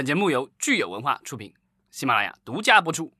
本节目由聚友文化出品，喜马拉雅独家播出。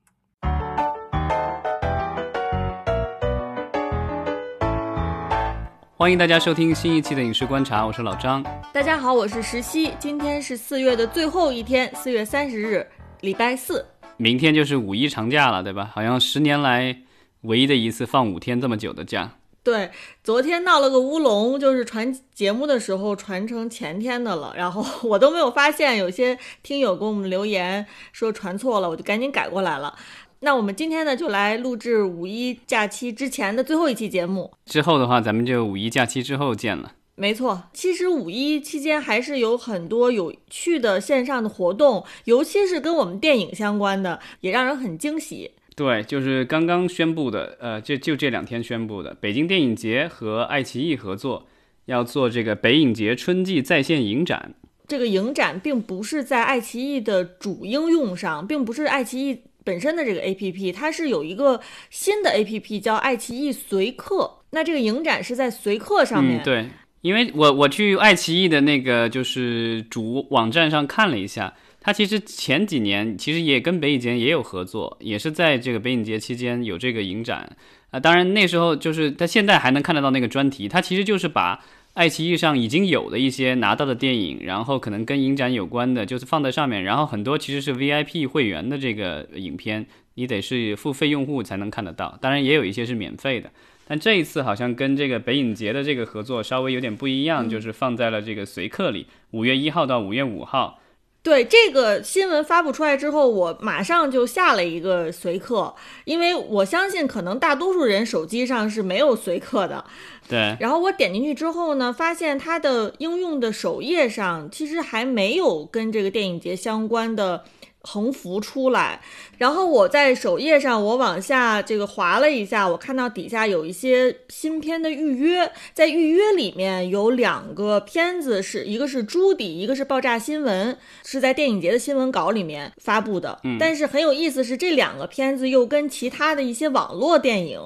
欢迎大家收听新一期的影视观察，我是老张。大家好，我是石溪。今天是四月的最后一天，四月三十日，礼拜四。明天就是五一长假了，对吧？好像十年来唯一的一次放五天这么久的假。对，昨天闹了个乌龙，就是传节目的时候传成前天的了，然后我都没有发现，有些听友给我们留言说传错了，我就赶紧改过来了。那我们今天呢，就来录制五一假期之前的最后一期节目。之后的话，咱们就五一假期之后见了。没错，其实五一期间还是有很多有趣的线上的活动，尤其是跟我们电影相关的，也让人很惊喜。对，就是刚刚宣布的，呃，就就这两天宣布的，北京电影节和爱奇艺合作，要做这个北影节春季在线影展。这个影展并不是在爱奇艺的主应用上，并不是爱奇艺。本身的这个 A P P，它是有一个新的 A P P 叫爱奇艺随客。那这个影展是在随客上面。嗯，对，因为我我去爱奇艺的那个就是主网站上看了一下，它其实前几年其实也跟北影节也有合作，也是在这个北影节期间有这个影展啊。当然那时候就是它现在还能看得到那个专题，它其实就是把。爱奇艺上已经有的一些拿到的电影，然后可能跟影展有关的，就是放在上面。然后很多其实是 VIP 会员的这个影片，你得是付费用户才能看得到。当然也有一些是免费的，但这一次好像跟这个北影节的这个合作稍微有点不一样，就是放在了这个随客里，五月一号到五月五号。对这个新闻发布出来之后，我马上就下了一个随客，因为我相信可能大多数人手机上是没有随客的。对。然后我点进去之后呢，发现它的应用的首页上其实还没有跟这个电影节相关的。横幅出来，然后我在首页上，我往下这个滑了一下，我看到底下有一些新片的预约，在预约里面有两个片子，是一个是朱迪，一个是爆炸新闻，是在电影节的新闻稿里面发布的。但是很有意思是，这两个片子又跟其他的一些网络电影，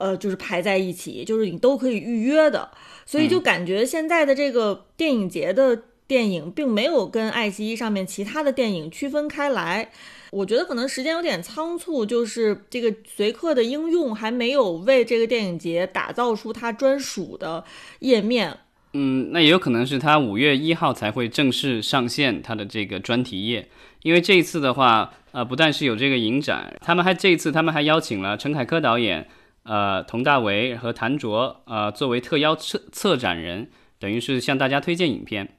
呃，就是排在一起，就是你都可以预约的，所以就感觉现在的这个电影节的。电影并没有跟爱奇艺上面其他的电影区分开来，我觉得可能时间有点仓促，就是这个随客的应用还没有为这个电影节打造出它专属的页面。嗯，那也有可能是它五月一号才会正式上线它的这个专题页，因为这一次的话，呃，不但是有这个影展，他们还这一次他们还邀请了陈凯歌导演、呃，佟大为和谭卓，呃，作为特邀策策展人，等于是向大家推荐影片。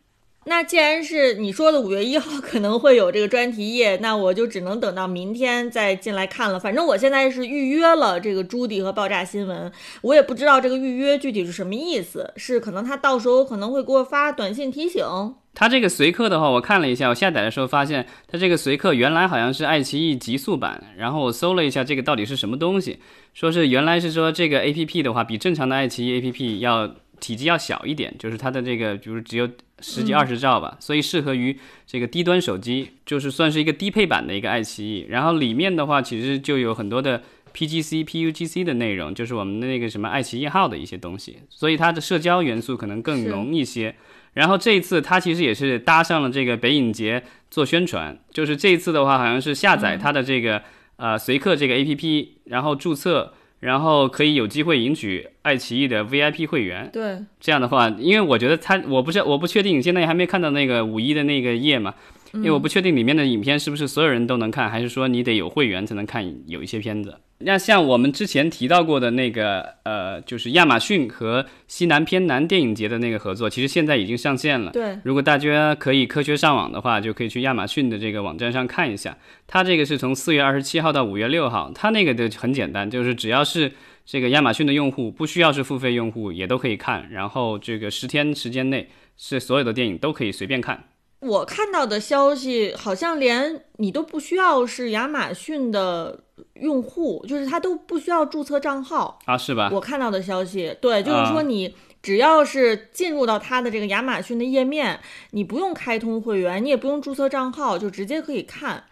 那既然是你说的五月一号 可能会有这个专题页，那我就只能等到明天再进来看了。反正我现在是预约了这个朱迪和爆炸新闻，我也不知道这个预约具体是什么意思，是可能他到时候可能会给我发短信提醒。他这个随客的话，我看了一下，我下载的时候发现他这个随客原来好像是爱奇艺极速版，然后我搜了一下这个到底是什么东西，说是原来是说这个 A P P 的话比正常的爱奇艺 A P P 要体积要小一点，就是它的这个就是只有。十几二十兆吧，所以适合于这个低端手机，就是算是一个低配版的一个爱奇艺。然后里面的话，其实就有很多的 PGC、PUGC 的内容，就是我们的那个什么爱奇艺号的一些东西，所以它的社交元素可能更浓一些。然后这一次它其实也是搭上了这个北影节做宣传，就是这一次的话，好像是下载它的这个呃随客这个 APP，然后注册。然后可以有机会赢取爱奇艺的 VIP 会员。对，这样的话，因为我觉得他，我不是我不确定，现在还没看到那个五一的那个页嘛。因为我不确定里面的影片是不是所有人都能看，还是说你得有会员才能看有一些片子。那像我们之前提到过的那个，呃，就是亚马逊和西南偏南电影节的那个合作，其实现在已经上线了。对，如果大家可以科学上网的话，就可以去亚马逊的这个网站上看一下。它这个是从四月二十七号到五月六号，它那个的很简单，就是只要是这个亚马逊的用户，不需要是付费用户也都可以看。然后这个十天时间内，是所有的电影都可以随便看。我看到的消息好像连你都不需要是亚马逊的用户，就是他都不需要注册账号啊，是吧？我看到的消息，对，就是说你只要是进入到他的这个亚马逊的页面，你不用开通会员，你也不用注册账号，就直接可以看。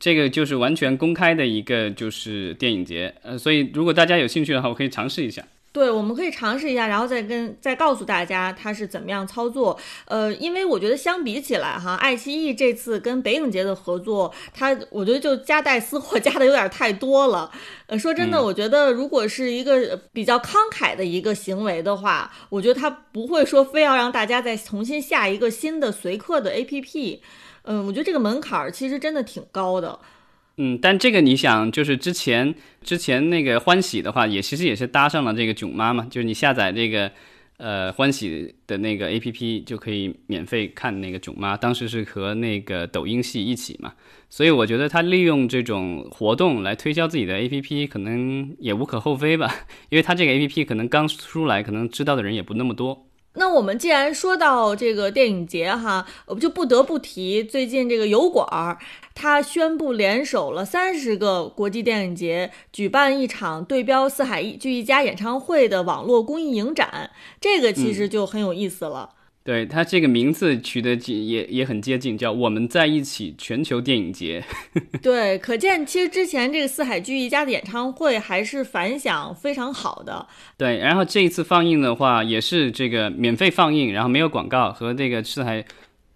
这个就是完全公开的一个就是电影节，呃，所以如果大家有兴趣的话，我可以尝试一下。对，我们可以尝试一下，然后再跟再告诉大家它是怎么样操作。呃，因为我觉得相比起来哈，爱奇艺这次跟北影节的合作，它我觉得就夹带私货 加的有点太多了。呃，说真的，我觉得如果是一个比较慷慨的一个行为的话，我觉得它不会说非要让大家再重新下一个新的随客的 APP。嗯，我觉得这个门槛儿其实真的挺高的。嗯，但这个你想，就是之前之前那个欢喜的话，也其实也是搭上了这个囧妈嘛，就是你下载这个呃欢喜的那个 A P P 就可以免费看那个囧妈，当时是和那个抖音系一起嘛，所以我觉得他利用这种活动来推销自己的 A P P，可能也无可厚非吧，因为他这个 A P P 可能刚出来，可能知道的人也不那么多。那我们既然说到这个电影节哈，我们就不得不提最近这个油管儿，他宣布联手了三十个国际电影节，举办一场对标四海一剧一家演唱会的网络公益影展，这个其实就很有意思了。对他这个名字取得也也很接近，叫“我们在一起全球电影节”。对，可见其实之前这个四海聚一家的演唱会还是反响非常好的。对，然后这一次放映的话也是这个免费放映，然后没有广告，和这个四海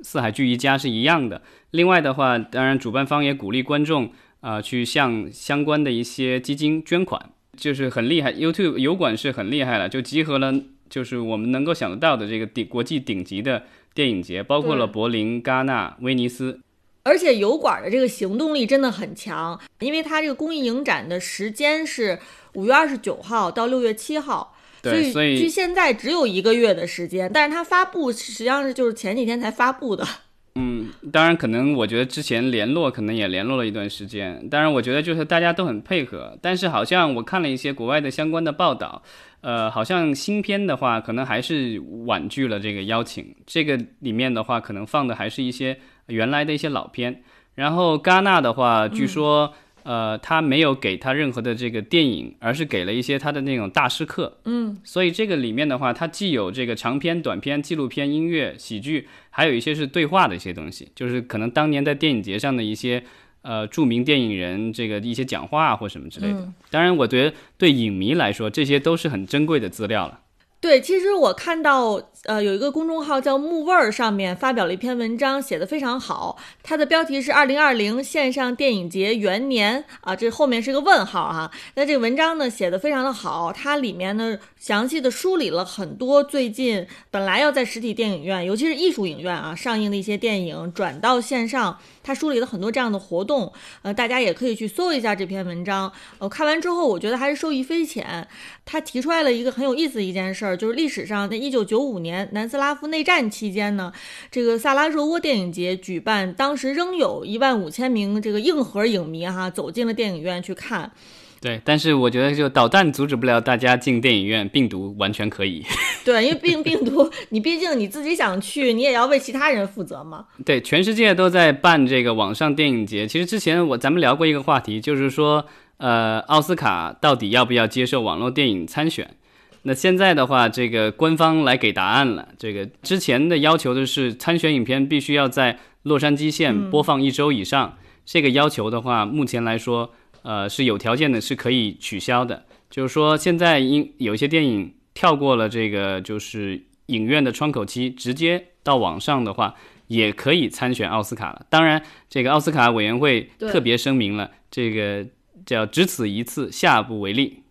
四海聚一家是一样的。另外的话，当然主办方也鼓励观众啊去向相关的一些基金捐款，就是很厉害。YouTube 油管是很厉害了，就集合了。就是我们能够想得到的这个顶国际顶级的电影节，包括了柏林、戛纳、威尼斯，而且油管的这个行动力真的很强，因为它这个公益影展的时间是五月二十九号到六月七号，所以所以距现在只有一个月的时间，但是它发布实际上是就是前几天才发布的。嗯，当然可能我觉得之前联络可能也联络了一段时间，当然我觉得就是大家都很配合，但是好像我看了一些国外的相关的报道。呃，好像新片的话，可能还是婉拒了这个邀请。这个里面的话，可能放的还是一些原来的一些老片。然后戛纳的话，据说，呃，他没有给他任何的这个电影，而是给了一些他的那种大师课。嗯，所以这个里面的话，它既有这个长篇、短篇、纪录片、音乐、喜剧，还有一些是对话的一些东西，就是可能当年在电影节上的一些。呃，著名电影人这个一些讲话或什么之类的，当然，我觉得对影迷来说，这些都是很珍贵的资料了。对，其实我看到，呃，有一个公众号叫木味儿，上面发表了一篇文章，写的非常好。它的标题是“二零二零线上电影节元年”，啊，这后面是个问号哈。那这个文章呢，写的非常的好，它里面呢，详细的梳理了很多最近本来要在实体电影院，尤其是艺术影院啊上映的一些电影转到线上，它梳理了很多这样的活动。呃，大家也可以去搜一下这篇文章。呃，看完之后，我觉得还是受益匪浅。他提出来了一个很有意思的一件事儿，就是历史上在一九九五年南斯拉夫内战期间呢，这个萨拉热窝电影节举办，当时仍有一万五千名这个硬核影迷哈走进了电影院去看。对，但是我觉得就导弹阻止不了大家进电影院，病毒完全可以。对，因为病病毒，你毕竟你自己想去，你也要为其他人负责嘛。对，全世界都在办这个网上电影节。其实之前我咱们聊过一个话题，就是说。呃，奥斯卡到底要不要接受网络电影参选？那现在的话，这个官方来给答案了。这个之前的要求的是参选影片必须要在洛杉矶县播放一周以上。这个要求的话，目前来说，呃，是有条件的，是可以取消的。就是说，现在因有一些电影跳过了这个就是影院的窗口期，直接到网上的话，也可以参选奥斯卡了。当然，这个奥斯卡委员会特别声明了这个。叫只此一次，下不为例。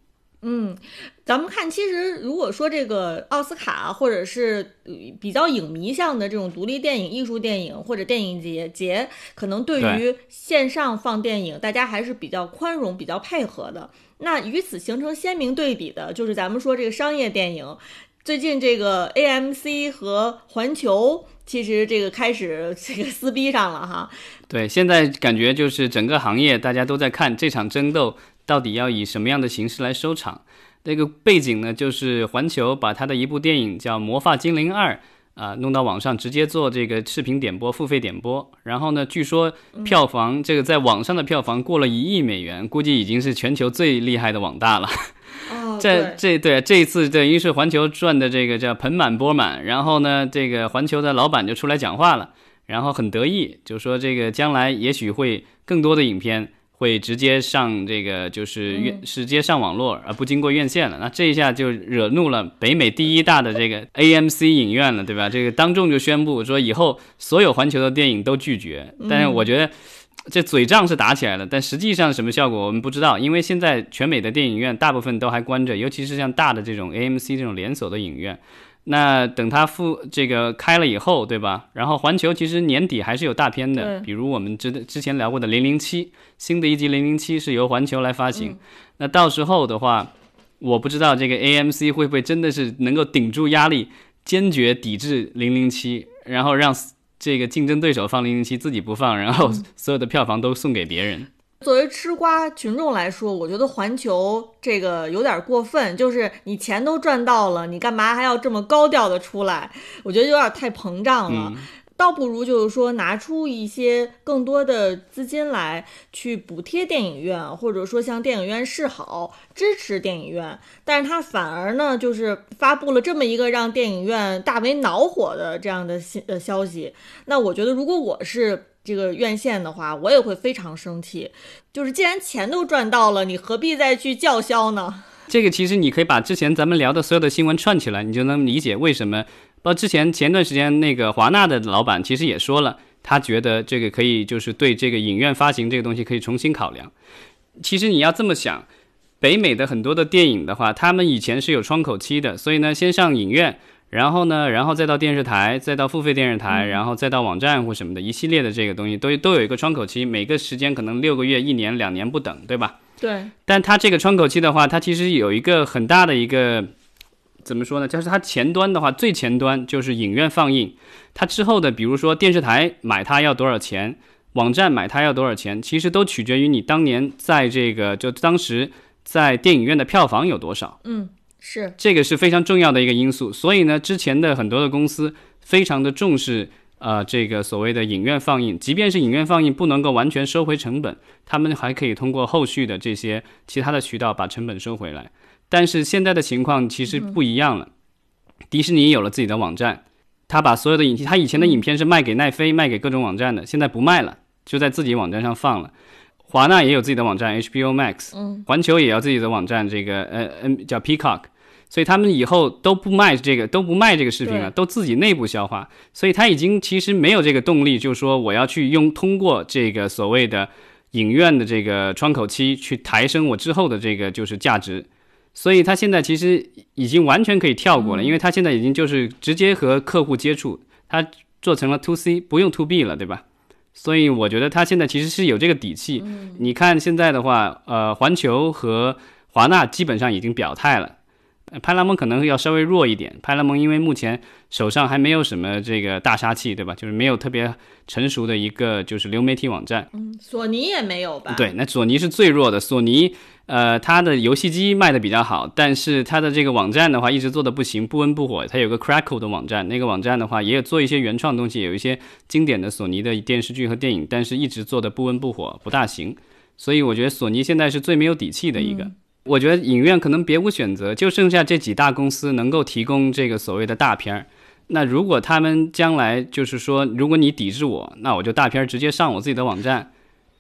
嗯，咱们看，其实如果说这个奥斯卡或者是比较影迷向的这种独立电影、艺术电影或者电影节节，可能对于线上放电影，大家还是比较宽容、比较配合的。那与此形成鲜明对比的，就是咱们说这个商业电影，最近这个 AMC 和环球。其实这个开始这个撕逼上了哈，对，现在感觉就是整个行业大家都在看这场争斗到底要以什么样的形式来收场。那个背景呢，就是环球把他的一部电影叫《魔发精灵二》啊弄到网上直接做这个视频点播、付费点播，然后呢，据说票房这个在网上的票房过了一亿美元，估计已经是全球最厉害的网大了。这这对这一次等于是环球赚的这个叫盆满钵满，然后呢，这个环球的老板就出来讲话了，然后很得意，就说这个将来也许会更多的影片会直接上这个就是院直接上网络，而不经过院线了。那这一下就惹怒了北美第一大的这个 AMC 影院了，对吧？这个当众就宣布说以后所有环球的电影都拒绝。但是我觉得这嘴仗是打起来了，但实际上什么效果我们不知道，因为现在全美的电影院大部分都还关着，尤其是像大的这种 AMC 这种连锁的影院。那等它复这个开了以后，对吧？然后环球其实年底还是有大片的，比如我们之之前聊过的《零零七》，新的一集《零零七》是由环球来发行。那到时候的话，我不知道这个 AMC 会不会真的是能够顶住压力，坚决抵制《零零七》，然后让这个竞争对手放《零零七》，自己不放，然后所有的票房都送给别人。作为吃瓜群众来说，我觉得环球这个有点过分，就是你钱都赚到了，你干嘛还要这么高调的出来？我觉得有点太膨胀了，倒不如就是说拿出一些更多的资金来去补贴电影院，或者说向电影院示好，支持电影院。但是他反而呢，就是发布了这么一个让电影院大为恼火的这样的信呃消息。那我觉得，如果我是。这个院线的话，我也会非常生气。就是既然钱都赚到了，你何必再去叫嚣呢？这个其实你可以把之前咱们聊的所有的新闻串起来，你就能理解为什么。包括之前前段时间那个华纳的老板其实也说了，他觉得这个可以就是对这个影院发行这个东西可以重新考量。其实你要这么想，北美的很多的电影的话，他们以前是有窗口期的，所以呢，先上影院。然后呢，然后再到电视台，再到付费电视台，然后再到网站或什么的一系列的这个东西，都都有一个窗口期，每个时间可能六个月、一年、两年不等，对吧？对。但它这个窗口期的话，它其实有一个很大的一个怎么说呢？就是它前端的话，最前端就是影院放映，它之后的，比如说电视台买它要多少钱，网站买它要多少钱，其实都取决于你当年在这个就当时在电影院的票房有多少。嗯。是这个是非常重要的一个因素，所以呢，之前的很多的公司非常的重视，呃，这个所谓的影院放映，即便是影院放映不能够完全收回成本，他们还可以通过后续的这些其他的渠道把成本收回来。但是现在的情况其实不一样了，迪士尼有了自己的网站，他把所有的影，他以前的影片是卖给奈飞、卖给各种网站的，现在不卖了，就在自己网站上放了。华纳也有自己的网站 HBO Max，嗯，环球也要自己的网站，这个呃嗯叫 Peacock，所以他们以后都不卖这个都不卖这个视频了，都自己内部消化，所以他已经其实没有这个动力，就是说我要去用通过这个所谓的影院的这个窗口期去抬升我之后的这个就是价值，所以他现在其实已经完全可以跳过了，因为他现在已经就是直接和客户接触，他做成了 To C，不用 To B 了，对吧？所以我觉得他现在其实是有这个底气。你看现在的话，呃，环球和华纳基本上已经表态了，派拉蒙可能要稍微弱一点。派拉蒙因为目前手上还没有什么这个大杀器，对吧？就是没有特别成熟的一个就是流媒体网站。嗯，索尼也没有吧？对，那索尼是最弱的。索尼。呃，它的游戏机卖的比较好，但是它的这个网站的话一直做的不行，不温不火。它有个 Crackle 的网站，那个网站的话也有做一些原创东西，有一些经典的索尼的电视剧和电影，但是一直做的不温不火，不大行。所以我觉得索尼现在是最没有底气的一个。我觉得影院可能别无选择，就剩下这几大公司能够提供这个所谓的大片儿。那如果他们将来就是说，如果你抵制我，那我就大片儿直接上我自己的网站。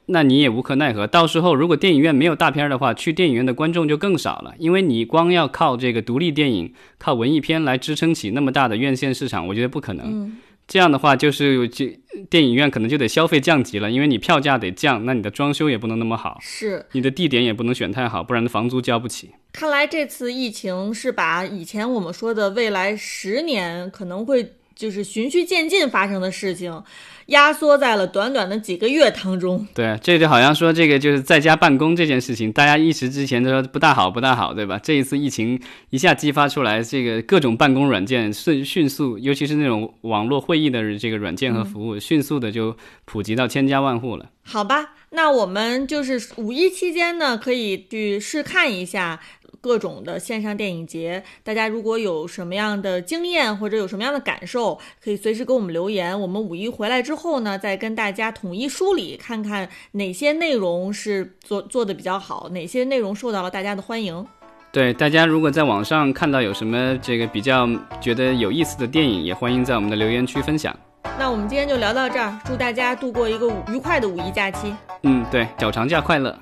那你也无可奈何。到时候如果电影院没有大片儿的话，去电影院的观众就更少了，因为你光要靠这个独立电影、靠文艺片来支撑起那么大的院线市场，我觉得不可能。这样的话，就是就电影院可能就得消费降级了，因为你票价得降，那你的装修也不能那么好，是你的地点也不能选太好，不然的房租交不起。看来这次疫情是把以前我们说的未来十年可能会就是循序渐进发生的事情。压缩在了短短的几个月当中。对，这就好像说这个就是在家办公这件事情，大家一时之前都说不大好，不大好，对吧？这一次疫情一下激发出来，这个各种办公软件迅迅速，尤其是那种网络会议的这个软件和服务，迅速的就普及到千家万户了。好吧，那我们就是五一期间呢，可以去试看一下。各种的线上电影节，大家如果有什么样的经验或者有什么样的感受，可以随时给我们留言。我们五一回来之后呢，再跟大家统一梳理，看看哪些内容是做做的比较好，哪些内容受到了大家的欢迎。对，大家如果在网上看到有什么这个比较觉得有意思的电影，也欢迎在我们的留言区分享。那我们今天就聊到这儿，祝大家度过一个愉快的五一假期。嗯，对，小长假快乐。